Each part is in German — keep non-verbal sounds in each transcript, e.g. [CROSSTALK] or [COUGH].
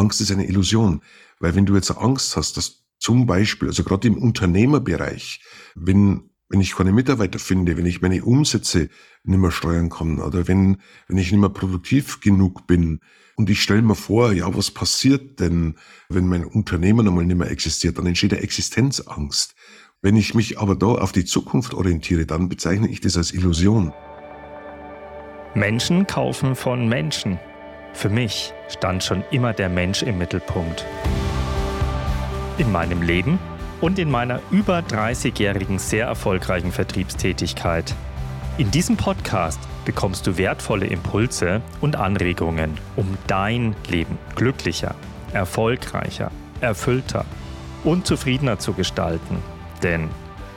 Angst ist eine Illusion. Weil wenn du jetzt Angst hast, dass zum Beispiel, also gerade im Unternehmerbereich, wenn wenn ich keine Mitarbeiter finde, wenn ich meine Umsätze nicht mehr steuern kann oder wenn, wenn ich nicht mehr produktiv genug bin und ich stelle mir vor, ja, was passiert denn, wenn mein Unternehmen einmal nicht mehr existiert, dann entsteht eine Existenzangst. Wenn ich mich aber da auf die Zukunft orientiere, dann bezeichne ich das als Illusion. Menschen kaufen von Menschen. Für mich stand schon immer der Mensch im Mittelpunkt. In meinem Leben und in meiner über 30-jährigen sehr erfolgreichen Vertriebstätigkeit. In diesem Podcast bekommst du wertvolle Impulse und Anregungen, um dein Leben glücklicher, erfolgreicher, erfüllter und zufriedener zu gestalten. Denn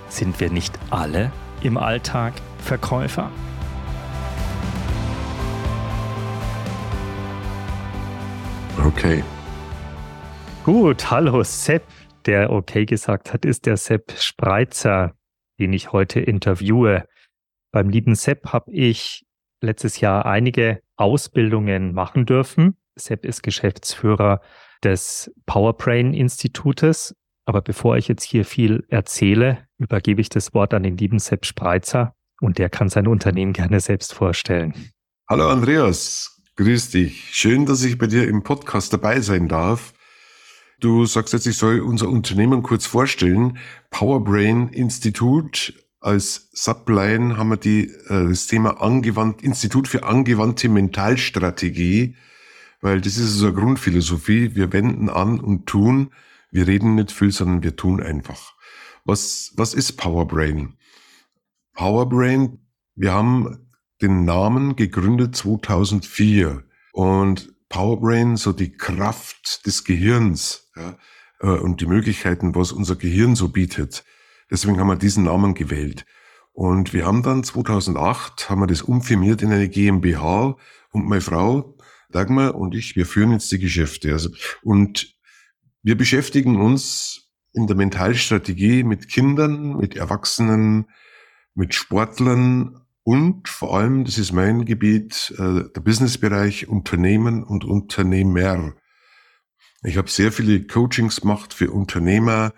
sind wir nicht alle im Alltag Verkäufer? Okay. Gut, hallo Sepp der okay gesagt hat, ist der Sepp Spreitzer, den ich heute interviewe. Beim lieben Sepp habe ich letztes Jahr einige Ausbildungen machen dürfen. Sepp ist Geschäftsführer des Powerbrain Institutes. Aber bevor ich jetzt hier viel erzähle, übergebe ich das Wort an den lieben Sepp Spreitzer und der kann sein Unternehmen gerne selbst vorstellen. Hallo Andreas, grüß dich. Schön, dass ich bei dir im Podcast dabei sein darf. Du sagst jetzt, ich soll unser Unternehmen kurz vorstellen. Powerbrain Institut als Subline haben wir die, äh, das Thema angewandt, Institut für angewandte Mentalstrategie, weil das ist unsere Grundphilosophie. Wir wenden an und tun. Wir reden nicht viel, sondern wir tun einfach. Was, was ist Powerbrain? Powerbrain, wir haben den Namen gegründet 2004 und Powerbrain, so die Kraft des Gehirns ja, äh, und die Möglichkeiten, was unser Gehirn so bietet. Deswegen haben wir diesen Namen gewählt. Und wir haben dann 2008 haben wir das umfirmiert in eine GmbH und meine Frau Dagmar und ich, wir führen jetzt die Geschäfte. Also, und wir beschäftigen uns in der Mentalstrategie mit Kindern, mit Erwachsenen, mit Sportlern und vor allem, das ist mein Gebiet, äh, der Businessbereich Unternehmen und Unternehmer. Ich habe sehr viele Coachings gemacht für Unternehmer.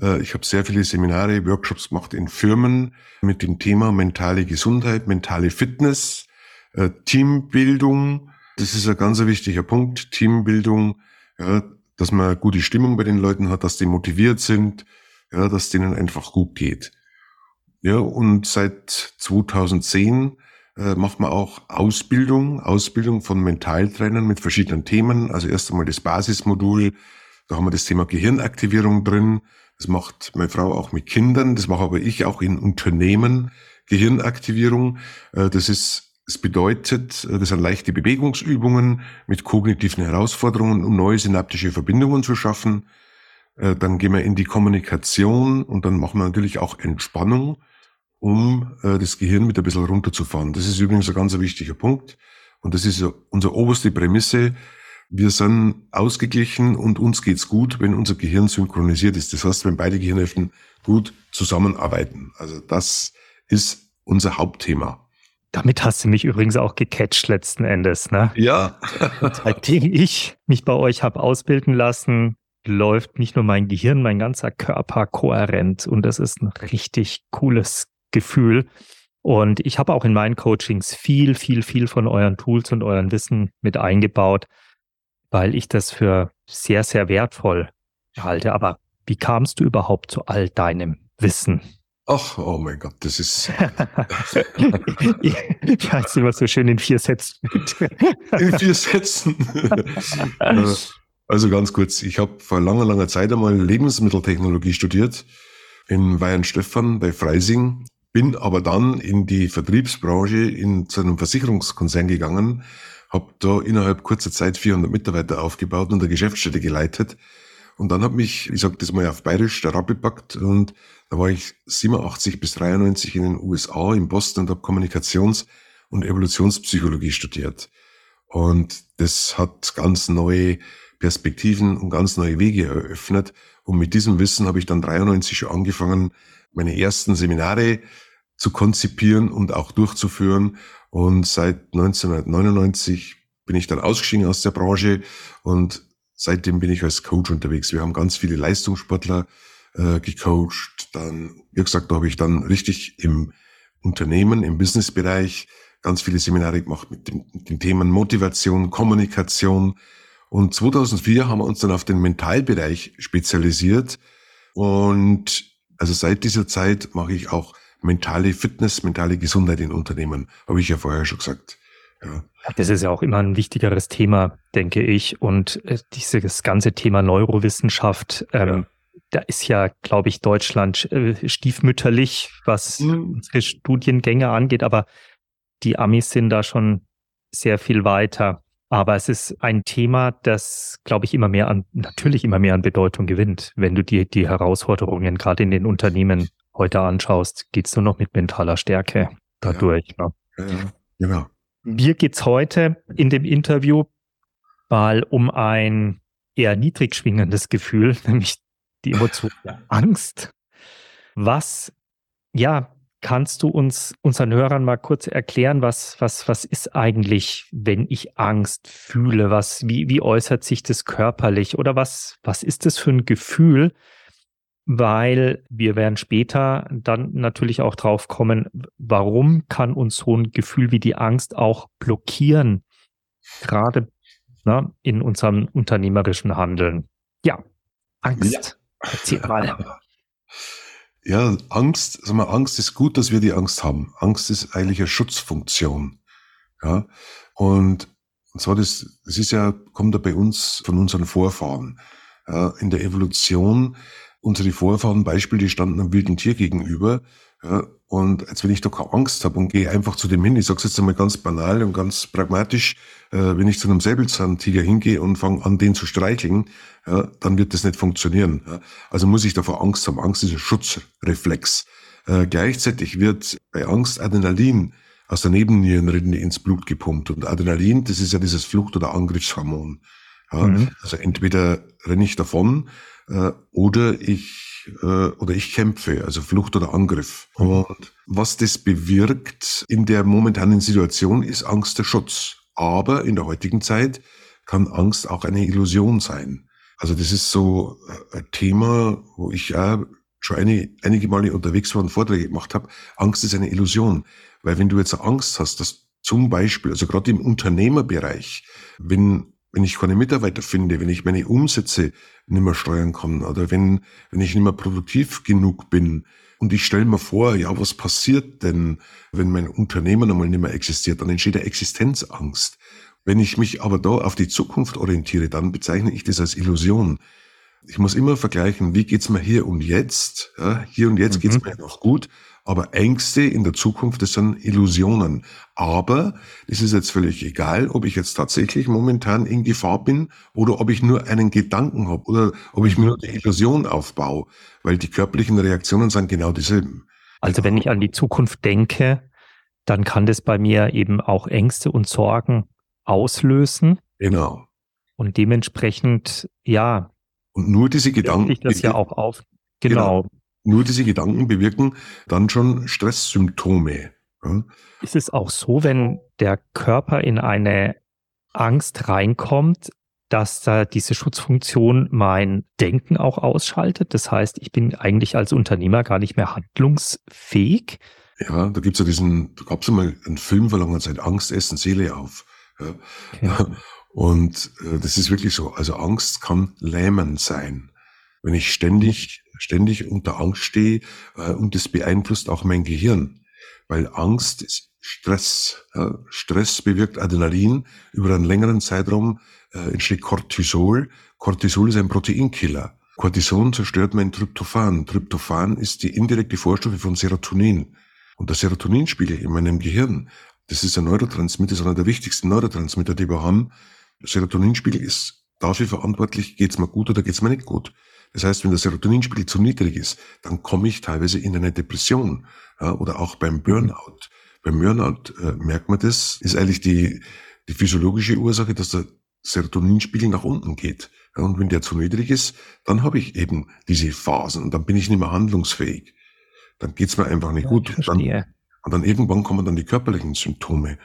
Äh, ich habe sehr viele Seminare, Workshops gemacht in Firmen mit dem Thema mentale Gesundheit, mentale Fitness, äh, Teambildung. Das ist ein ganz wichtiger Punkt. Teambildung, ja, dass man gute Stimmung bei den Leuten hat, dass die motiviert sind, ja, dass denen einfach gut geht. Ja, und seit 2010 äh, macht man auch Ausbildung, Ausbildung von Mentaltrainern mit verschiedenen Themen. Also erst einmal das Basismodul, da haben wir das Thema Gehirnaktivierung drin. Das macht meine Frau auch mit Kindern, das mache aber ich auch in Unternehmen. Gehirnaktivierung, äh, das ist das bedeutet, äh, das sind leichte Bewegungsübungen mit kognitiven Herausforderungen, um neue synaptische Verbindungen zu schaffen. Äh, dann gehen wir in die Kommunikation und dann machen wir natürlich auch Entspannung um äh, das Gehirn mit ein bisschen runterzufahren. Das ist übrigens ein ganz wichtiger Punkt. Und das ist unsere oberste Prämisse. Wir sind ausgeglichen und uns geht's gut, wenn unser Gehirn synchronisiert ist. Das heißt, wenn beide Gehirnhälften gut zusammenarbeiten. Also das ist unser Hauptthema. Damit hast du mich übrigens auch gecatcht letzten Endes, ne? Ja. Seitdem ich mich bei euch habe ausbilden lassen, läuft nicht nur mein Gehirn, mein ganzer Körper kohärent und das ist ein richtig cooles Gefühl. Und ich habe auch in meinen Coachings viel, viel, viel von euren Tools und euren Wissen mit eingebaut, weil ich das für sehr, sehr wertvoll halte. Aber wie kamst du überhaupt zu all deinem Wissen? Ach, oh mein Gott, das ist. [LAUGHS] [LAUGHS] ich weiß immer so schön in vier Sätzen. in vier Sätzen. [LAUGHS] Also ganz kurz, ich habe vor langer, langer Zeit einmal Lebensmitteltechnologie studiert in Weihenstephan bei Freising bin aber dann in die Vertriebsbranche in zu einem Versicherungskonzern gegangen, habe da innerhalb kurzer Zeit 400 Mitarbeiter aufgebaut und eine Geschäftsstelle geleitet. Und dann hat mich, ich sag das mal auf Bayerisch, der Rab gepackt und da war ich 87 bis 93 in den USA, in Boston und habe Kommunikations- und Evolutionspsychologie studiert. Und das hat ganz neue Perspektiven und ganz neue Wege eröffnet. Und mit diesem Wissen habe ich dann 93 schon angefangen, meine ersten Seminare zu konzipieren und auch durchzuführen. Und seit 1999 bin ich dann ausgestiegen aus der Branche und seitdem bin ich als Coach unterwegs. Wir haben ganz viele Leistungssportler äh, gecoacht. Dann, wie gesagt, da habe ich dann richtig im Unternehmen, im Businessbereich ganz viele Seminare gemacht mit, dem, mit den Themen Motivation, Kommunikation. Und 2004 haben wir uns dann auf den Mentalbereich spezialisiert. Und also seit dieser Zeit mache ich auch mentale Fitness, mentale Gesundheit in Unternehmen. Habe ich ja vorher schon gesagt. Ja. Das ist ja auch immer ein wichtigeres Thema, denke ich. Und äh, dieses ganze Thema Neurowissenschaft, ähm, ja. da ist ja, glaube ich, Deutschland äh, stiefmütterlich, was mhm. unsere Studiengänge angeht. Aber die Amis sind da schon sehr viel weiter. Aber es ist ein Thema, das, glaube ich, immer mehr an, natürlich immer mehr an Bedeutung gewinnt. Wenn du dir die Herausforderungen gerade in den Unternehmen heute anschaust, geht's nur noch mit mentaler Stärke dadurch. Ja, ne? ja, ja genau. Mir geht's heute in dem Interview mal um ein eher niedrig schwingendes Gefühl, [LAUGHS] nämlich die Emotion der Angst. Was, ja, kannst du uns, unseren Hörern mal kurz erklären, was, was, was ist eigentlich, wenn ich Angst fühle? Was, wie, wie äußert sich das körperlich? Oder was, was ist das für ein Gefühl? weil wir werden später dann natürlich auch drauf kommen, warum kann uns so ein Gefühl wie die Angst auch blockieren, gerade ne, in unserem unternehmerischen Handeln. Ja, Angst. Ja. Erzähl mal. [LAUGHS] Ja, Angst, sag mal, Angst ist gut, dass wir die Angst haben. Angst ist eigentlich eine Schutzfunktion. Ja, und, und zwar das, das ist ja, kommt ja bei uns von unseren Vorfahren. Ja, in der Evolution unsere Vorfahren Beispiel, die standen einem wilden Tier gegenüber. Ja, und als wenn ich da keine Angst habe und gehe einfach zu dem hin, ich sage es jetzt einmal ganz banal und ganz pragmatisch, äh, wenn ich zu einem Säbelzahntiger hingehe und fange an, den zu streicheln, ja, dann wird das nicht funktionieren. Ja. Also muss ich davor Angst haben. Angst ist ein Schutzreflex. Äh, gleichzeitig wird bei Angst Adrenalin aus der Nebennierenrinde ins Blut gepumpt. Und Adrenalin, das ist ja dieses Flucht- oder Angriffshormon. Ja, mhm. Also entweder renne ich davon äh, oder ich äh, oder ich kämpfe, also Flucht oder Angriff. Und was das bewirkt in der momentanen Situation ist Angst der Schutz. Aber in der heutigen Zeit kann Angst auch eine Illusion sein. Also das ist so äh, ein Thema, wo ich ja schon eine, einige Male unterwegs war und Vorträge gemacht habe. Angst ist eine Illusion. Weil wenn du jetzt Angst hast, dass zum Beispiel, also gerade im Unternehmerbereich, wenn wenn ich keine Mitarbeiter finde, wenn ich meine Umsätze nicht mehr steuern kann oder wenn, wenn ich nicht mehr produktiv genug bin und ich stelle mir vor, ja, was passiert denn, wenn mein Unternehmen einmal nicht mehr existiert, dann entsteht eine Existenzangst. Wenn ich mich aber da auf die Zukunft orientiere, dann bezeichne ich das als Illusion. Ich muss immer vergleichen, wie geht's mir hier und jetzt? Ja, hier und jetzt mhm. geht's mir noch gut. Aber Ängste in der Zukunft, das sind Illusionen. Aber es ist jetzt völlig egal, ob ich jetzt tatsächlich momentan in Gefahr bin oder ob ich nur einen Gedanken habe oder ob ich mir nur eine Illusion aufbaue, weil die körperlichen Reaktionen sind genau dieselben. Also wenn ich an die Zukunft denke, dann kann das bei mir eben auch Ängste und Sorgen auslösen. Genau. Und dementsprechend, ja. Und nur diese Gedanken. Ich das ja auch auf. Genau. genau. Nur diese Gedanken bewirken dann schon Stresssymptome. Ja. Ist es auch so, wenn der Körper in eine Angst reinkommt, dass da diese Schutzfunktion mein Denken auch ausschaltet? Das heißt, ich bin eigentlich als Unternehmer gar nicht mehr handlungsfähig. Ja, da gibt's ja diesen, da gab's ja mal einen Film vor langer Zeit, Angst essen Seele auf. Ja. Okay. [LAUGHS] Und äh, das ist wirklich so. Also Angst kann lähmend sein. Wenn ich ständig ständig unter Angst stehe äh, und das beeinflusst auch mein Gehirn, weil Angst ist Stress. Ja. Stress bewirkt Adrenalin über einen längeren Zeitraum äh, entsteht Cortisol. Cortisol ist ein Proteinkiller. Cortison zerstört mein Tryptophan. Tryptophan ist die indirekte Vorstufe von Serotonin. Und der Serotoninspiegel in meinem Gehirn, das ist ein Neurotransmitter, ist einer der wichtigsten Neurotransmitter, die wir haben. Der Serotoninspiegel ist dafür verantwortlich, geht's mir gut oder geht's mir nicht gut. Das heißt, wenn der Serotoninspiegel zu niedrig ist, dann komme ich teilweise in eine Depression ja, oder auch beim Burnout. Beim Burnout äh, merkt man das, ist eigentlich die, die physiologische Ursache, dass der Serotoninspiegel nach unten geht. Ja, und wenn der zu niedrig ist, dann habe ich eben diese Phasen und dann bin ich nicht mehr handlungsfähig. Dann geht's mir einfach nicht ja, gut. Und dann, und dann irgendwann kommen dann die körperlichen Symptome.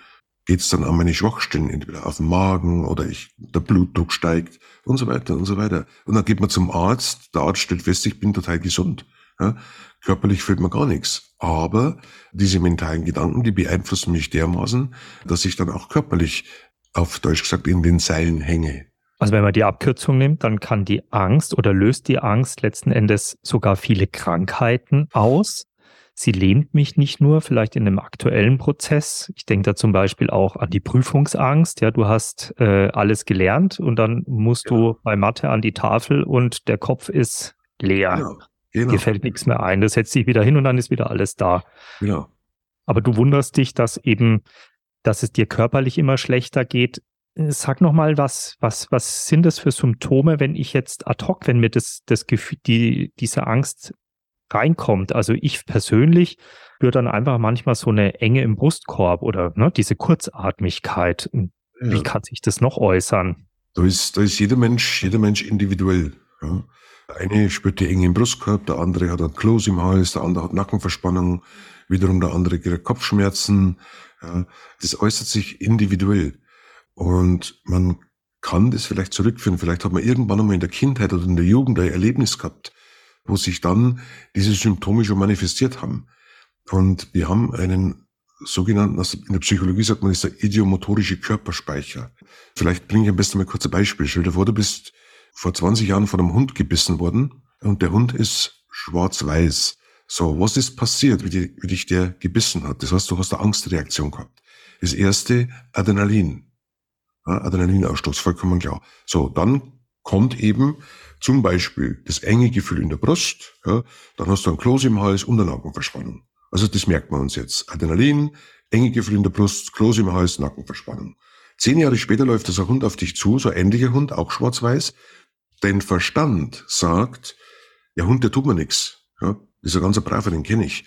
Geht's dann an meine Schwachstellen, entweder auf den Magen oder ich, der Blutdruck steigt und so weiter und so weiter. Und dann geht man zum Arzt, der Arzt stellt fest, ich bin total gesund. Ja, körperlich fehlt mir gar nichts. Aber diese mentalen Gedanken, die beeinflussen mich dermaßen, dass ich dann auch körperlich, auf Deutsch gesagt, in den Seilen hänge. Also wenn man die Abkürzung nimmt, dann kann die Angst oder löst die Angst letzten Endes sogar viele Krankheiten aus. Sie lähmt mich nicht nur vielleicht in einem aktuellen Prozess. Ich denke da zum Beispiel auch an die Prüfungsangst. Ja, du hast äh, alles gelernt und dann musst ja. du bei Mathe an die Tafel und der Kopf ist leer. Genau. Genau. Dir fällt nichts mehr ein. Das setzt sich wieder hin und dann ist wieder alles da. Genau. Aber du wunderst dich, dass eben, dass es dir körperlich immer schlechter geht. Sag noch mal, was, was, was sind das für Symptome, wenn ich jetzt ad hoc, wenn mir das, das Gefühl, die, diese Angst reinkommt? Also ich persönlich spüre dann einfach manchmal so eine Enge im Brustkorb oder ne, diese Kurzatmigkeit. Wie ja. kann sich das noch äußern? Da ist, da ist jeder Mensch, jeder Mensch individuell. Ja. Der eine spürt die Enge im Brustkorb, der andere hat ein Kloß im Hals, der andere hat Nackenverspannung, wiederum der andere kriegt Kopfschmerzen. Ja, das äußert sich individuell. Und man kann das vielleicht zurückführen. Vielleicht hat man irgendwann einmal in der Kindheit oder in der Jugend ein Erlebnis gehabt, wo sich dann diese Symptome schon manifestiert haben. Und wir haben einen sogenannten, also in der Psychologie sagt man, ist der idiomotorische Körperspeicher. Vielleicht bringe ich am besten mal kurz ein Beispiel. Stell dir vor, du bist vor 20 Jahren von einem Hund gebissen worden und der Hund ist schwarz-weiß. So, was ist passiert, wie, die, wie dich der gebissen hat? Das heißt, du hast eine Angstreaktion gehabt. Das erste, Adrenalin. Ja, Adrenalinausstoß, vollkommen klar. So, dann kommt eben zum Beispiel das enge Gefühl in der Brust, ja, dann hast du ein Kloß im Hals und eine Nackenverspannung. Also das merkt man uns jetzt. Adrenalin, enge Gefühl in der Brust, Kloß im Hals, Nackenverspannung. Zehn Jahre später läuft ein Hund auf dich zu, so ein ähnlicher Hund, auch schwarz-weiß, Dein Verstand sagt, der Hund, der tut mir nichts. Ja, das ist ein ganz braver, den kenne ich.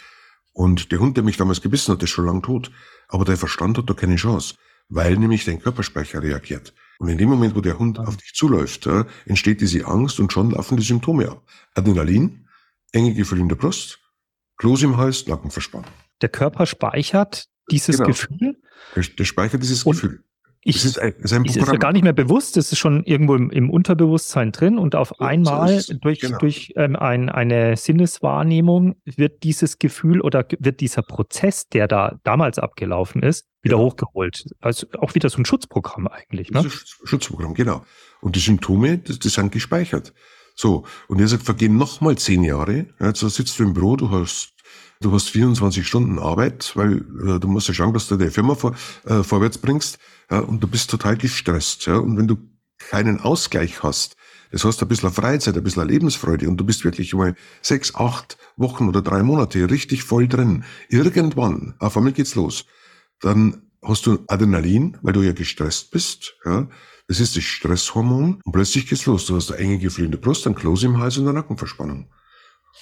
Und der Hund, der mich damals gebissen hat, ist schon lang tot. Aber der Verstand hat da keine Chance, weil nämlich dein Körperspeicher reagiert. Und in dem Moment, wo der Hund auf dich zuläuft, ja, entsteht diese Angst und schon laufen die Symptome ab. Adrenalin, enge Gefühl in der Brust, Kloß im Hals, Nackenverspannung. Der Körper speichert dieses genau. Gefühl. Der, der speichert dieses und, Gefühl. Ich, das ist ein, ist gar nicht mehr bewusst, das ist schon irgendwo im, im Unterbewusstsein drin und auf einmal so durch, genau. durch ähm, ein, eine Sinneswahrnehmung wird dieses Gefühl oder wird dieser Prozess, der da damals abgelaufen ist, wieder genau. hochgeholt. Also auch wieder so ein Schutzprogramm eigentlich. Ne? Schutzprogramm, genau. Und die Symptome, das, das sind gespeichert. So, und er sagt, vergehen nochmal zehn Jahre. Jetzt sitzt du im Büro, du hast Du hast 24 Stunden Arbeit, weil äh, du musst ja schauen, dass du deine Firma vor, äh, vorwärts bringst ja, und du bist total gestresst. Ja, und wenn du keinen Ausgleich hast, das heißt ein bisschen Freizeit, ein bisschen Lebensfreude und du bist wirklich mal sechs, acht Wochen oder drei Monate richtig voll drin. Irgendwann, auf einmal geht's los. Dann hast du Adrenalin, weil du ja gestresst bist. Ja. Das ist das Stresshormon und plötzlich geht's los. Du hast eine enge der Brust, ein Kloß im Hals und eine Nackenverspannung.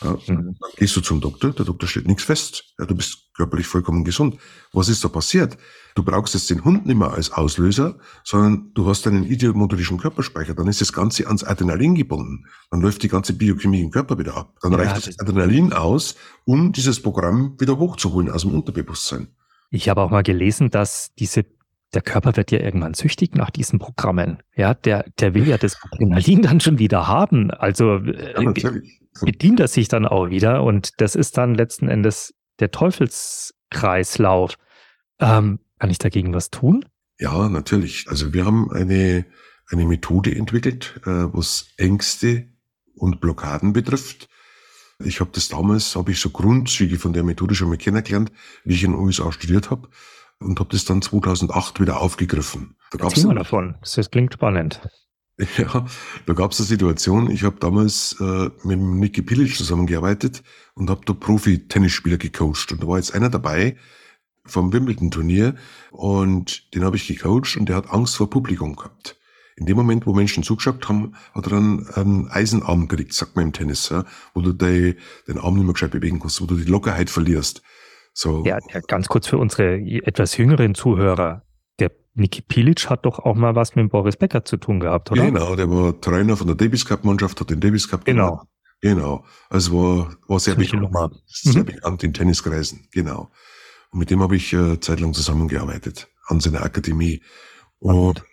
Ja, mhm. Dann gehst du zum Doktor, der Doktor stellt nichts fest. Ja, du bist körperlich vollkommen gesund. Was ist da passiert? Du brauchst jetzt den Hund nicht mehr als Auslöser, sondern du hast einen idiomotorischen Körperspeicher. Dann ist das Ganze ans Adrenalin gebunden. Dann läuft die ganze Biochemie im Körper wieder ab. Dann ja, reicht das Adrenalin aus, um dieses Programm wieder hochzuholen aus dem Unterbewusstsein. Ich habe auch mal gelesen, dass diese der Körper wird ja irgendwann süchtig nach diesen Programmen. Ja, der, der will ja das Adrenalin dann schon wieder haben. Also äh, ja, bedient er sich dann auch wieder und das ist dann letzten Endes der Teufelskreislauf. Ähm, kann ich dagegen was tun? Ja, natürlich. Also wir haben eine, eine Methode entwickelt, äh, was Ängste und Blockaden betrifft. Ich habe das damals, habe ich so Grundzüge von der Methode schon mal kennengelernt, wie ich in den USA studiert habe und habe das dann 2008 wieder aufgegriffen. Da gab's Erzähl mal davon, das klingt spannend. [LAUGHS] Ja, da gab es eine Situation, ich habe damals äh, mit Niki Pilic zusammengearbeitet und habe da Profi-Tennisspieler gecoacht. Und da war jetzt einer dabei vom Wimbledon-Turnier und den habe ich gecoacht und der hat Angst vor Publikum gehabt. In dem Moment, wo Menschen zugeschaut haben, hat er dann einen Eisenarm gekriegt, sagt man im Tennis, ja, wo du de, den Arm nicht mehr gescheit bewegen kannst, wo du die Lockerheit verlierst. So. Ja, ganz kurz für unsere etwas jüngeren Zuhörer. Niki Pilic hat doch auch mal was mit Boris Becker zu tun gehabt, oder? Genau, der war Trainer von der Davis Cup Mannschaft, hat den Davis Cup Genau. Gemacht. Genau. Also war, war sehr, bekannt, sehr mhm. bekannt in Tenniskreisen. Genau. Und mit dem habe ich äh, zeitlang zusammengearbeitet. an seiner Akademie. Und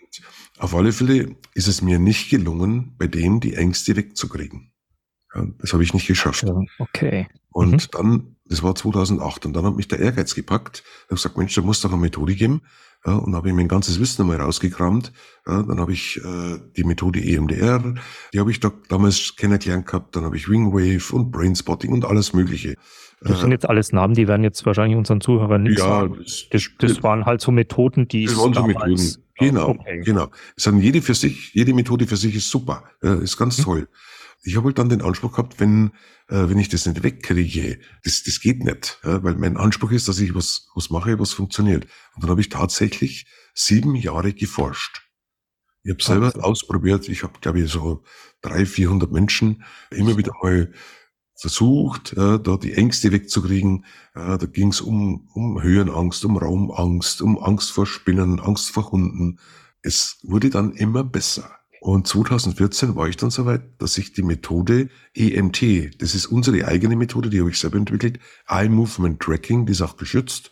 auf alle Fälle ist es mir nicht gelungen, bei denen die Ängste wegzukriegen. Ja, das habe ich nicht geschafft. Okay. Und mhm. dann, das war 2008, und dann hat mich der Ehrgeiz gepackt. Ich habe gesagt, Mensch, da muss doch eine Methode geben. Ja, und habe ich mein ganzes Wissen einmal rausgekramt. Ja, dann habe ich äh, die Methode EMDR, die habe ich da damals kennengelernt gehabt. Dann habe ich Wingwave und Brainspotting und alles Mögliche. Das sind jetzt alles Namen, die werden jetzt wahrscheinlich unseren Zuhörern nicht ja, sagen. Das, das, das, waren halt so Methoden, die das waren so Methoden. Genau, okay. genau. Es sind jede für sich, jede Methode für sich ist super, ist ganz mhm. toll. Ich habe halt dann den Anspruch gehabt, wenn äh, wenn ich das nicht wegkriege, das, das geht nicht, ja, weil mein Anspruch ist, dass ich was was mache, was funktioniert. Und dann habe ich tatsächlich sieben Jahre geforscht. Ich habe selber okay. ausprobiert. Ich habe, glaube ich, so drei, vierhundert Menschen immer wieder mal versucht, äh, da die Ängste wegzukriegen. Äh, da ging es um, um Höhenangst, um Raumangst, um Angst vor Spinnen, Angst vor Hunden. Es wurde dann immer besser. Und 2014 war ich dann soweit, dass ich die Methode EMT, das ist unsere eigene Methode, die habe ich selber entwickelt, Eye Movement Tracking, die ist auch geschützt,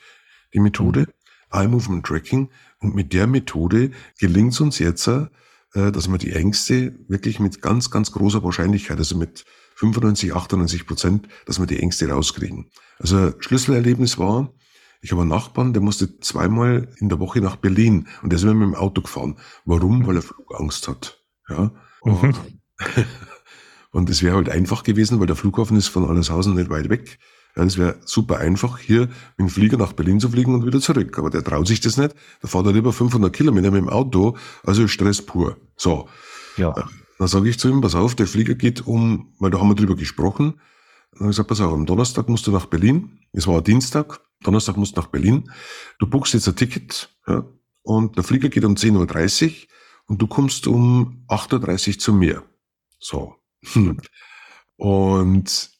die Methode, mhm. Eye Movement Tracking. Und mit der Methode gelingt es uns jetzt, äh, dass wir die Ängste wirklich mit ganz, ganz großer Wahrscheinlichkeit, also mit 95, 98 Prozent, dass wir die Ängste rauskriegen. Also Schlüsselerlebnis war, ich habe einen Nachbarn, der musste zweimal in der Woche nach Berlin und der ist immer mit dem Auto gefahren. Warum? Weil er Flugangst hat. Ja. Mhm. [LAUGHS] Und es wäre halt einfach gewesen, weil der Flughafen ist von Allershausen nicht weit weg. Ja, das wäre super einfach, hier mit dem Flieger nach Berlin zu fliegen und wieder zurück. Aber der traut sich das nicht. Da fährt er lieber 500 Kilometer mit dem Auto. Also Stress pur. So. Ja. Dann sage ich zu ihm, pass auf, der Flieger geht um, weil da haben wir drüber gesprochen. Dann habe ich gesagt, pass auf, am Donnerstag musst du nach Berlin. Es war Dienstag. Donnerstag musst du nach Berlin. Du buchst jetzt ein Ticket. Ja, und der Flieger geht um 10.30 Uhr und du kommst um 8.30 Uhr zu mir. So. [LAUGHS] Und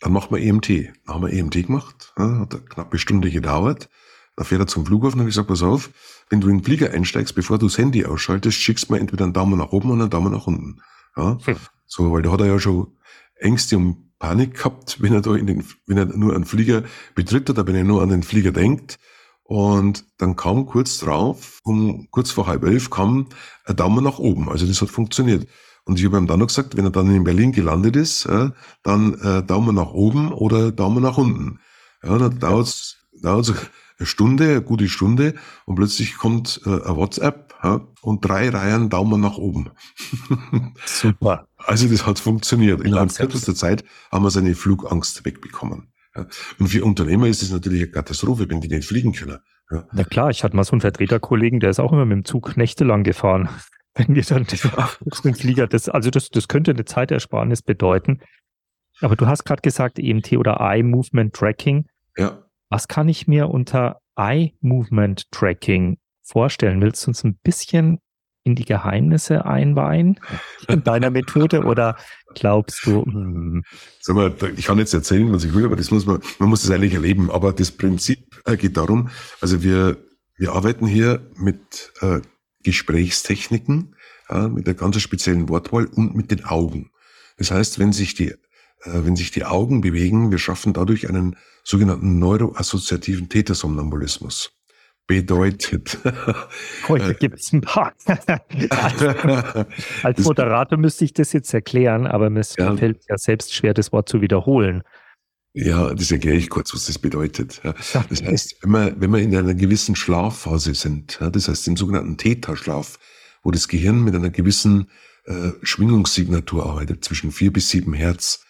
dann macht man EMT. Dann haben wir EMT gemacht. Hat eine knappe Stunde gedauert. Dann fährt er zum Flughafen und ich gesagt, pass auf, wenn du in den Flieger einsteigst, bevor du das Handy ausschaltest, schickst du mir entweder einen Daumen nach oben oder einen Daumen nach unten. Ja? Hm. So, weil da hat er ja schon Ängste und Panik gehabt, wenn er da in den, wenn er nur einen Flieger betritt oder wenn er nur an den Flieger denkt. Und dann kam kurz drauf, um kurz vor halb elf, kam ein Daumen nach oben. Also das hat funktioniert. Und ich habe ihm dann noch gesagt, wenn er dann in Berlin gelandet ist, äh, dann äh, Daumen nach oben oder Daumen nach unten. Ja, dann dauert es dauert's eine Stunde, eine gute Stunde und plötzlich kommt äh, ein WhatsApp ja, und drei Reihen Daumen nach oben. Super. [LAUGHS] Also das hat funktioniert. Innerhalb kürzester Zeit haben wir seine Flugangst wegbekommen. Ja. Und für Unternehmer ist es natürlich eine Katastrophe, wenn die nicht fliegen können. Ja. Na klar, ich hatte mal so einen Vertreterkollegen, der ist auch immer mit dem Zug nächtelang gefahren. [LAUGHS] Wenn wir dann [LAUGHS] den Flieger, das, also das, das könnte eine Zeitersparnis bedeuten. Aber du hast gerade gesagt, EMT oder Eye Movement Tracking. Ja. Was kann ich mir unter Eye Movement Tracking vorstellen? Willst du uns ein bisschen in die Geheimnisse einweihen [LAUGHS] in deiner Methode oder glaubst du? Hm. Sag mal, ich kann jetzt erzählen, was ich will, aber das muss man, man muss es eigentlich erleben. Aber das Prinzip äh, geht darum, also wir, wir arbeiten hier mit äh, Gesprächstechniken, äh, mit der ganz speziellen Wortwahl und mit den Augen. Das heißt, wenn sich die, äh, wenn sich die Augen bewegen, wir schaffen dadurch einen sogenannten neuroassoziativen Tätersomnambulismus bedeutet. [LAUGHS] Heute gibt es ein paar. [LAUGHS] [LAUGHS] als, Moderator müsste ich das jetzt erklären, aber mir ja. fällt ja selbst schwer, das Wort zu wiederholen. Ja, das erkläre ich kurz, was das bedeutet. Das heißt, wenn wir, wenn wir in einer gewissen Schlafphase sind, das heißt im sogenannten Theta-Schlaf, wo das Gehirn mit einer gewissen äh, Schwingungssignatur arbeitet, zwischen vier bis sieben Hertz,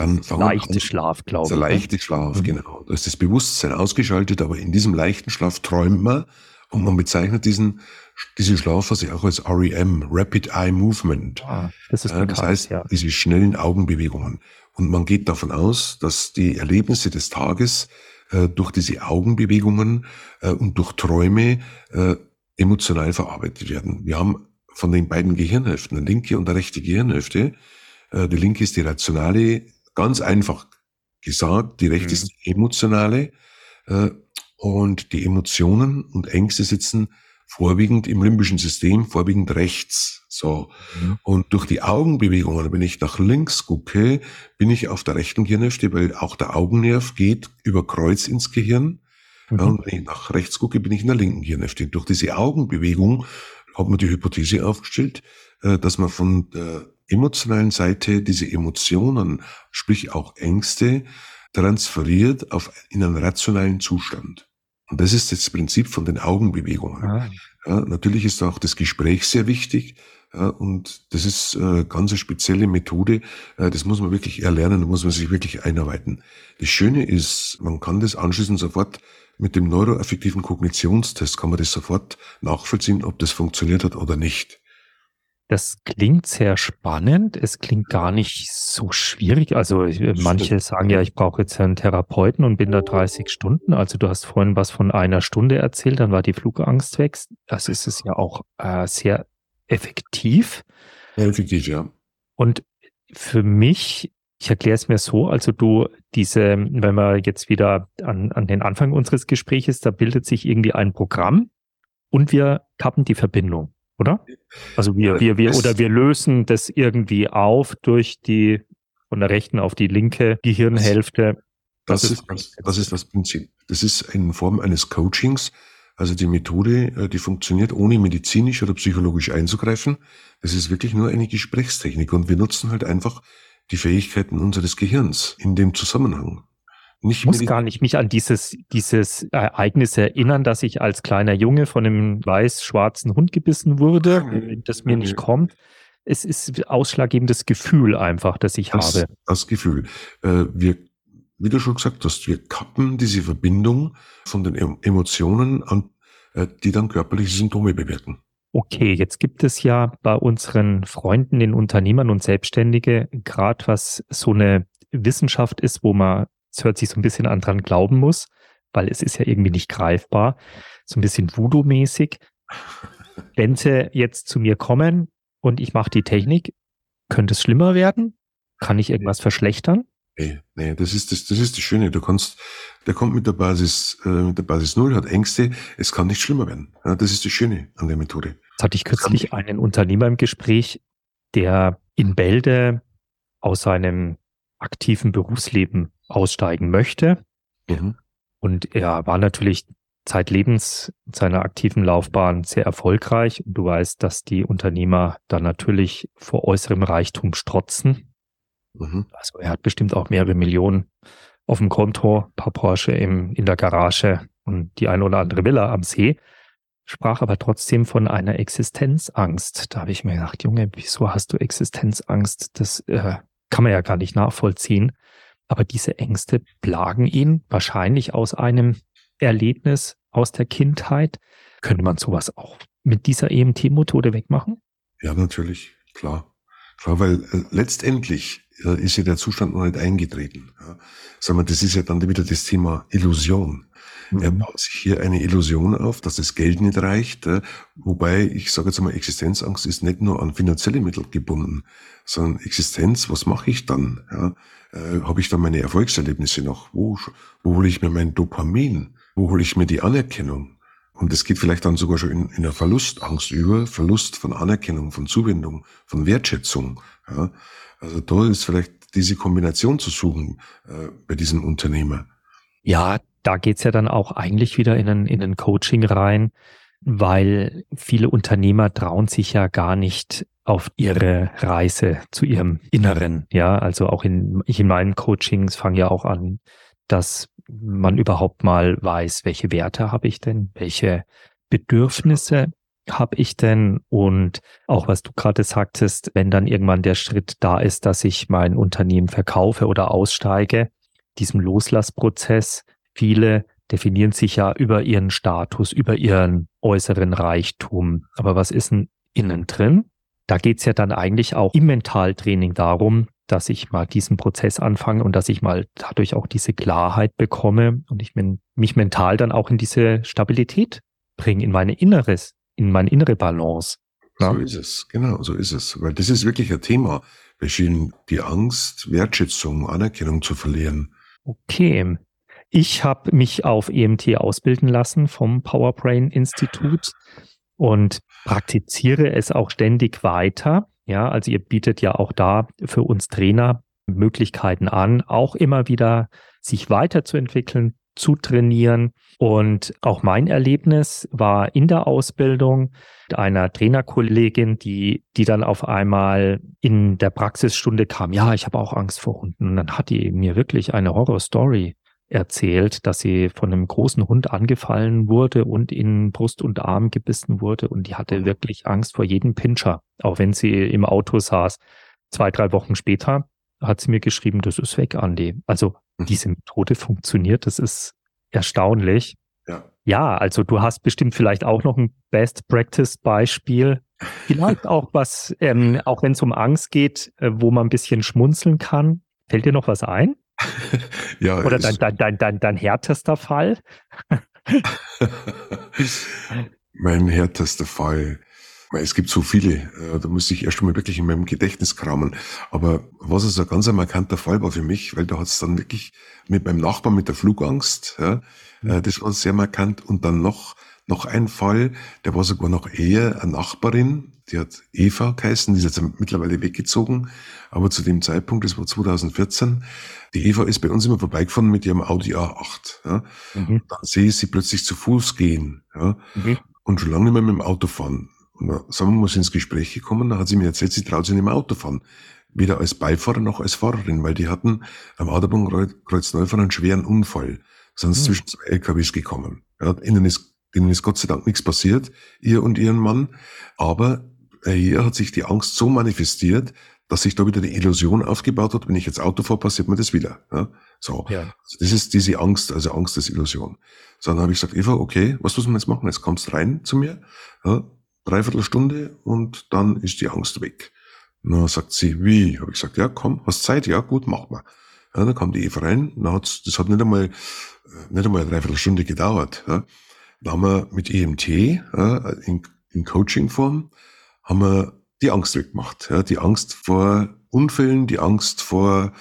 dann leichte Schlaf, glaube ich. Der leichte Schlaf, mhm. genau. Da ist das Bewusstsein ausgeschaltet, aber in diesem leichten Schlaf träumt man und man bezeichnet diesen, diesen Schlafphase auch als REM, Rapid Eye Movement. Ah, das ist ja, das heißt, ja. diese schnellen Augenbewegungen. Und man geht davon aus, dass die Erlebnisse des Tages äh, durch diese Augenbewegungen äh, und durch Träume äh, emotional verarbeitet werden. Wir haben von den beiden Gehirnhälften, eine linke und eine rechte Gehirnhälfte, äh, die linke ist die rationale Ganz einfach gesagt, die rechte mhm. ist die emotionale äh, und die Emotionen und Ängste sitzen vorwiegend im limbischen System, vorwiegend rechts. So. Mhm. Und durch die Augenbewegungen, wenn ich nach links gucke, bin ich auf der rechten Gehirnhälfte, weil auch der Augennerv geht über Kreuz ins Gehirn. Mhm. Ja, und wenn ich nach rechts gucke, bin ich in der linken Gehirnhälfte. Durch diese Augenbewegung hat man die Hypothese aufgestellt, äh, dass man von der emotionalen Seite diese Emotionen, sprich auch Ängste, transferiert auf in einen rationalen Zustand. Und das ist das Prinzip von den Augenbewegungen. Ah. Ja, natürlich ist auch das Gespräch sehr wichtig. Ja, und das ist äh, ganz eine spezielle Methode. Äh, das muss man wirklich erlernen, da muss man sich wirklich einarbeiten. Das Schöne ist, man kann das anschließend sofort mit dem neuroaffektiven Kognitionstest kann man das sofort nachvollziehen, ob das funktioniert hat oder nicht. Das klingt sehr spannend. Es klingt gar nicht so schwierig. Also äh, manche sagen ja, ich brauche jetzt einen Therapeuten und bin da 30 Stunden. Also du hast vorhin was von einer Stunde erzählt, dann war die Flugangst weg. Das ist es ja auch äh, sehr effektiv. effektiv, ja. Und für mich, ich erkläre es mir so, also du diese, wenn wir jetzt wieder an, an den Anfang unseres Gespräches, da bildet sich irgendwie ein Programm und wir kappen die Verbindung, oder? Also wir, wir, wir, oder wir lösen das irgendwie auf durch die von der rechten auf die linke Gehirnhälfte. Das, das ist, das, das ist das Prinzip. Das ist in Form eines Coachings, also die Methode, äh, die funktioniert ohne medizinisch oder psychologisch einzugreifen. Das ist wirklich nur eine Gesprächstechnik und wir nutzen halt einfach die Fähigkeiten unseres Gehirns in dem Zusammenhang. Nicht ich muss gar nicht mich an dieses, dieses Ereignis erinnern, dass ich als kleiner Junge von einem weiß-schwarzen Hund gebissen wurde, wenn das mir nicht kommt. Es ist ausschlaggebendes Gefühl einfach, das ich das, habe. Das Gefühl. Äh, wir wie du schon gesagt hast, wir kappen diese Verbindung von den Emotionen an, äh, die dann körperliche Symptome bewirken. Okay, jetzt gibt es ja bei unseren Freunden, den Unternehmern und Selbstständige, gerade was so eine Wissenschaft ist, wo man, es hört sich so ein bisschen an dran glauben muss, weil es ist ja irgendwie nicht greifbar, so ein bisschen Voodoo-mäßig. Wenn sie jetzt zu mir kommen und ich mache die Technik, könnte es schlimmer werden? Kann ich irgendwas verschlechtern? Nee, nee, das ist das, das ist das Schöne. Du kannst, der kommt mit der Basis, äh, mit der Basis Null, hat Ängste. Es kann nicht schlimmer werden. Ja, das ist das Schöne an der Methode. Jetzt hatte ich kürzlich einen Unternehmer im Gespräch, der in Bälde aus seinem aktiven Berufsleben aussteigen möchte. Mhm. Und er war natürlich zeitlebens in seiner aktiven Laufbahn sehr erfolgreich. Und du weißt, dass die Unternehmer da natürlich vor äußerem Reichtum strotzen. Mhm. Also er hat bestimmt auch mehrere Millionen auf dem Konto, ein paar Porsche im, in der Garage und die eine oder andere Villa am See, sprach aber trotzdem von einer Existenzangst. Da habe ich mir gedacht, Junge, wieso hast du Existenzangst? Das äh, kann man ja gar nicht nachvollziehen. Aber diese Ängste plagen ihn wahrscheinlich aus einem Erlebnis aus der Kindheit. Könnte man sowas auch mit dieser EMT-Methode wegmachen? Ja, natürlich, klar. Weil äh, letztendlich äh, ist ja der Zustand noch nicht eingetreten. Sagen wir, das ist ja dann wieder das Thema Illusion. Mhm. Er baut sich hier eine Illusion auf, dass das Geld nicht reicht, äh, wobei ich sage jetzt mal, Existenzangst ist nicht nur an finanzielle Mittel gebunden, sondern Existenz, was mache ich dann? Ja. Äh, Habe ich dann meine Erfolgserlebnisse noch? Wo, wo hole ich mir mein Dopamin? Wo hole ich mir die Anerkennung? Und es geht vielleicht dann sogar schon in, in der Verlustangst über, Verlust von Anerkennung, von Zuwendung, von Wertschätzung. Ja. Also da ist vielleicht diese Kombination zu suchen äh, bei diesem Unternehmer. Ja, da geht's ja dann auch eigentlich wieder in ein, in ein Coaching rein, weil viele Unternehmer trauen sich ja gar nicht auf ihre Reise zu ihrem Inneren. Ja, also auch in, ich in meinen Coachings fange ja auch an, dass man überhaupt mal weiß, welche Werte habe ich denn, welche Bedürfnisse habe ich denn? Und auch was du gerade sagtest, wenn dann irgendwann der Schritt da ist, dass ich mein Unternehmen verkaufe oder aussteige, diesem Loslassprozess, viele definieren sich ja über ihren Status, über ihren äußeren Reichtum. Aber was ist denn innen drin? Da geht's ja dann eigentlich auch im Mentaltraining darum, dass ich mal diesen Prozess anfange und dass ich mal dadurch auch diese Klarheit bekomme und ich mich mental dann auch in diese Stabilität bringe, in meine Inneres, in meine innere Balance. Ja? So ist es, genau, so ist es. Weil das ist wirklich ein Thema, bei vielen die Angst, Wertschätzung, Anerkennung zu verlieren. Okay. Ich habe mich auf EMT ausbilden lassen vom Powerbrain Institut und praktiziere es auch ständig weiter. Ja, also ihr bietet ja auch da für uns Trainer Möglichkeiten an, auch immer wieder sich weiterzuentwickeln, zu trainieren. Und auch mein Erlebnis war in der Ausbildung einer Trainerkollegin, die, die dann auf einmal in der Praxisstunde kam, ja, ich habe auch Angst vor Hunden. Und dann hat die mir wirklich eine Horrorstory erzählt, dass sie von einem großen Hund angefallen wurde und in Brust und Arm gebissen wurde. Und die hatte wirklich Angst vor jedem Pinscher, auch wenn sie im Auto saß. Zwei, drei Wochen später hat sie mir geschrieben, das ist weg, Andi. Also mhm. diese Methode funktioniert, das ist erstaunlich. Ja. ja, also du hast bestimmt vielleicht auch noch ein Best Practice Beispiel. Vielleicht auch was, ähm, auch wenn es um Angst geht, äh, wo man ein bisschen schmunzeln kann. Fällt dir noch was ein? [LAUGHS] ja, Oder dein, dein, dein, dein, dein härtester Fall? [LAUGHS] mein härtester Fall. Es gibt so viele, äh, da muss ich erst einmal wirklich in meinem Gedächtnis kramen. Aber was ist ein ganz markanter Fall war für mich, weil da hat es dann wirklich mit meinem Nachbarn mit der Flugangst, ja, mhm. das war sehr markant. Und dann noch, noch ein Fall, der war sogar noch eher eine Nachbarin, die hat Eva geheißen, die ist jetzt mittlerweile weggezogen. Aber zu dem Zeitpunkt, das war 2014, die Eva ist bei uns immer vorbeigefahren mit ihrem Audi A8. Ja. Mhm. Dann sehe ich sie plötzlich zu Fuß gehen. Ja. Mhm. Und schon lange nicht mehr mit dem Auto fahren. Und dann sind wir mal ins Gespräch gekommen, dann hat sie mir erzählt, sie traut sich nicht mehr Auto fahren. Weder als Beifahrer noch als Fahrerin, weil die hatten am Autobahnkreuz Neufahren einen schweren Unfall. Sind mhm. zwischen zwei LKWs gekommen. Ja, ihnen ist, ihnen ist Gott sei Dank nichts passiert, ihr und ihren Mann. Aber hier hat sich die Angst so manifestiert, dass sich da wieder die Illusion aufgebaut hat, wenn ich jetzt Auto fahre, passiert mir das wieder. Ja? So. Ja. Also das ist diese Angst, also Angst des Illusion. So, dann habe ich gesagt, Eva, okay, was muss man jetzt machen? Jetzt kommst rein zu mir, ja, dreiviertel Stunde und dann ist die Angst weg. Dann sagt sie, wie? Habe ich gesagt, ja, komm, hast Zeit? Ja, gut, mach mal. Ja, dann kam die Eva rein, dann hat's, das hat nicht einmal, äh, nicht einmal eine Dreiviertelstunde gedauert. Ja. Haben wir mit EMT ja, in, in Coaching-Form haben wir die Angst weggemacht. Ja, die Angst vor Unfällen, die Angst vor,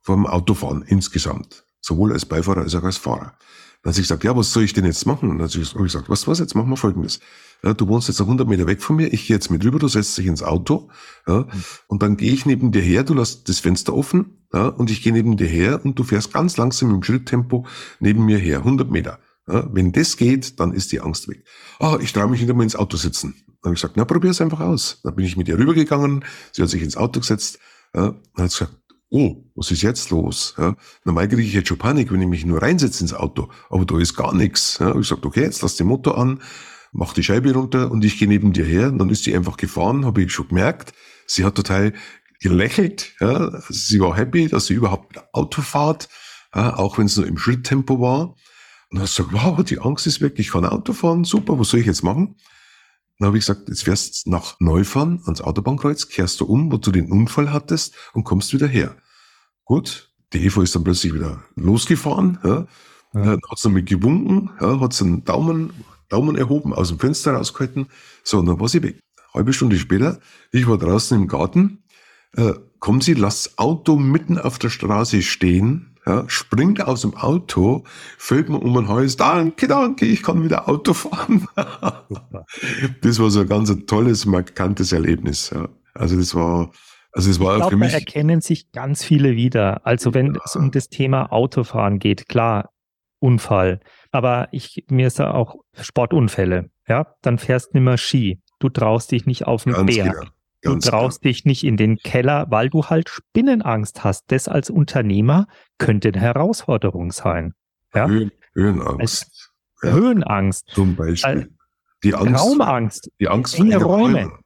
vor dem Autofahren insgesamt. Sowohl als Beifahrer als auch als Fahrer. Dann hat sie gesagt, ja, was soll ich denn jetzt machen? Und dann habe ich gesagt, was, was, jetzt machen wir Folgendes. Ja, du wohnst jetzt 100 Meter weg von mir, ich gehe jetzt mit rüber, du setzt dich ins Auto, ja, und dann gehe ich neben dir her, du lässt das Fenster offen, ja, und ich gehe neben dir her und du fährst ganz langsam im Schritttempo neben mir her, 100 Meter. Ja, wenn das geht, dann ist die Angst weg. Ah, ich traue mich nicht einmal ins Auto sitzen. Dann habe ich gesagt, na, probier es einfach aus. Dann bin ich mit ihr rübergegangen, sie hat sich ins Auto gesetzt, ja, dann hat sie gesagt, oh, was ist jetzt los? Ja, normal kriege ich jetzt schon Panik, wenn ich mich nur reinsetze ins Auto, aber da ist gar nichts. Ja, ich gesagt, okay, jetzt lass den Motor an, mach die Scheibe runter und ich gehe neben dir her. Und dann ist sie einfach gefahren, habe ich schon gemerkt. Sie hat total gelächelt. Ja, sie war happy, dass sie überhaupt Auto fährt, ja, auch wenn es nur im Schritttempo war. Und dann sie gesagt, wow, die Angst ist weg, ich kann Auto fahren, super, was soll ich jetzt machen? Dann habe ich gesagt, jetzt fährst du nach Neufahren ans Autobahnkreuz, kehrst du um, wo du den Unfall hattest und kommst wieder her. Gut, die Eva ist dann plötzlich wieder losgefahren, ja, ja. hat dann mit gewunken, ja, hat einen Daumen, Daumen erhoben, aus dem Fenster rausgehalten. So, und dann war sie weg. Halbe Stunde später, ich war draußen im Garten, äh, kommen sie, lasst das Auto mitten auf der Straße stehen, ja, springt aus dem Auto, fällt mir um den Hals, danke, danke, ich kann wieder Auto fahren. [LAUGHS] das war so ein ganz tolles, markantes Erlebnis. Ja. Also das war, also es war ich glaub, für mich. Da erkennen sich ganz viele wieder. Also wenn ja. es um das Thema Autofahren geht, klar, Unfall. Aber ich, mir ist da auch Sportunfälle. Ja, dann fährst du nicht mehr Ski. Du traust dich nicht auf den ganz Berg. Genau. Ganz du traust klar. dich nicht in den Keller, weil du halt Spinnenangst hast. Das als Unternehmer könnte eine Herausforderung sein. Ja? Höhen, Höhenangst. Ja. Höhenangst. Zum Beispiel. Die Angst, Raumangst. Die Angst vor Räume. Räume.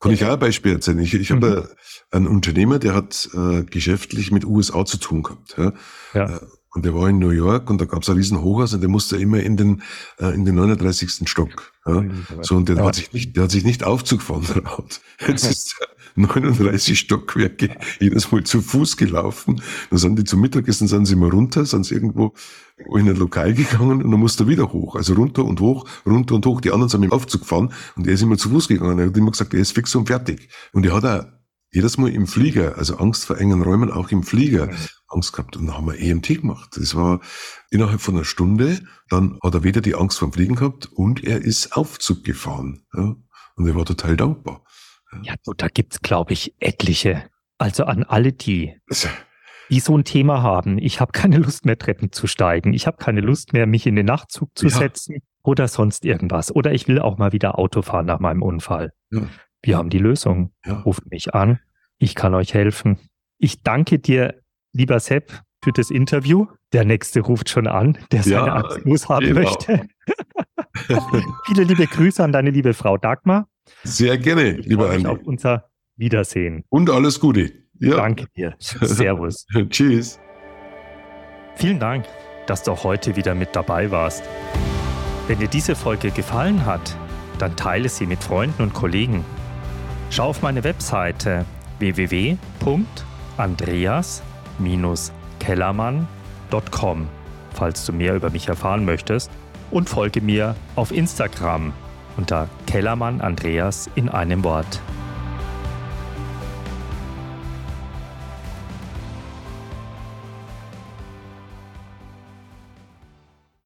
Kann ich auch ein Beispiel erzählen? Ich, ich mhm. habe einen Unternehmer, der hat äh, geschäftlich mit USA zu tun gehabt. Ja? ja. Und der war in New York und da gab es ein riesen Hochhaus und der musste immer in den, äh, in den 39. Stock. Ja? So, und der ja. hat sich nicht, der hat sich nicht Aufzug fahren [LAUGHS] traut. Jetzt ist der 39 Stockwerke [LAUGHS] jedes Mal zu Fuß gelaufen. Dann sind die zum Mittagessen, sind sie mal runter, sind sie irgendwo in ein Lokal gegangen und dann musste er wieder hoch. Also runter und hoch, runter und hoch. Die anderen sind mit dem Aufzug gefahren und er ist immer zu Fuß gegangen. Er hat immer gesagt, er ist fix und fertig. Und er hat auch jedes Mal im Flieger, also Angst vor engen Räumen, auch im Flieger, Angst gehabt. Und dann haben wir EMT gemacht. Das war innerhalb von einer Stunde. Dann hat er weder die Angst vom Fliegen gehabt und er ist Aufzug gefahren. Ja. Und er war total dankbar. Ja, ja da gibt's, glaube ich, etliche. Also an alle die. Die so ein Thema haben. Ich habe keine Lust mehr, Treppen zu steigen. Ich habe keine Lust mehr, mich in den Nachtzug zu ja. setzen oder sonst irgendwas. Oder ich will auch mal wieder Auto fahren nach meinem Unfall. Ja. Wir haben die Lösung. Ja. Ruft mich an. Ich kann euch helfen. Ich danke dir, lieber Sepp, für das Interview. Der nächste ruft schon an, der seine ja, Angst haben genau. möchte. [LAUGHS] Viele liebe Grüße an deine liebe Frau Dagmar. Sehr gerne, lieber Andi. auf unser Wiedersehen. Und alles Gute. Ja. Danke dir. Servus. [LAUGHS] Tschüss. Vielen Dank, dass du auch heute wieder mit dabei warst. Wenn dir diese Folge gefallen hat, dann teile sie mit Freunden und Kollegen. Schau auf meine Webseite www.andreas-kellermann.com, falls du mehr über mich erfahren möchtest, und folge mir auf Instagram unter Kellermann Andreas in einem Wort.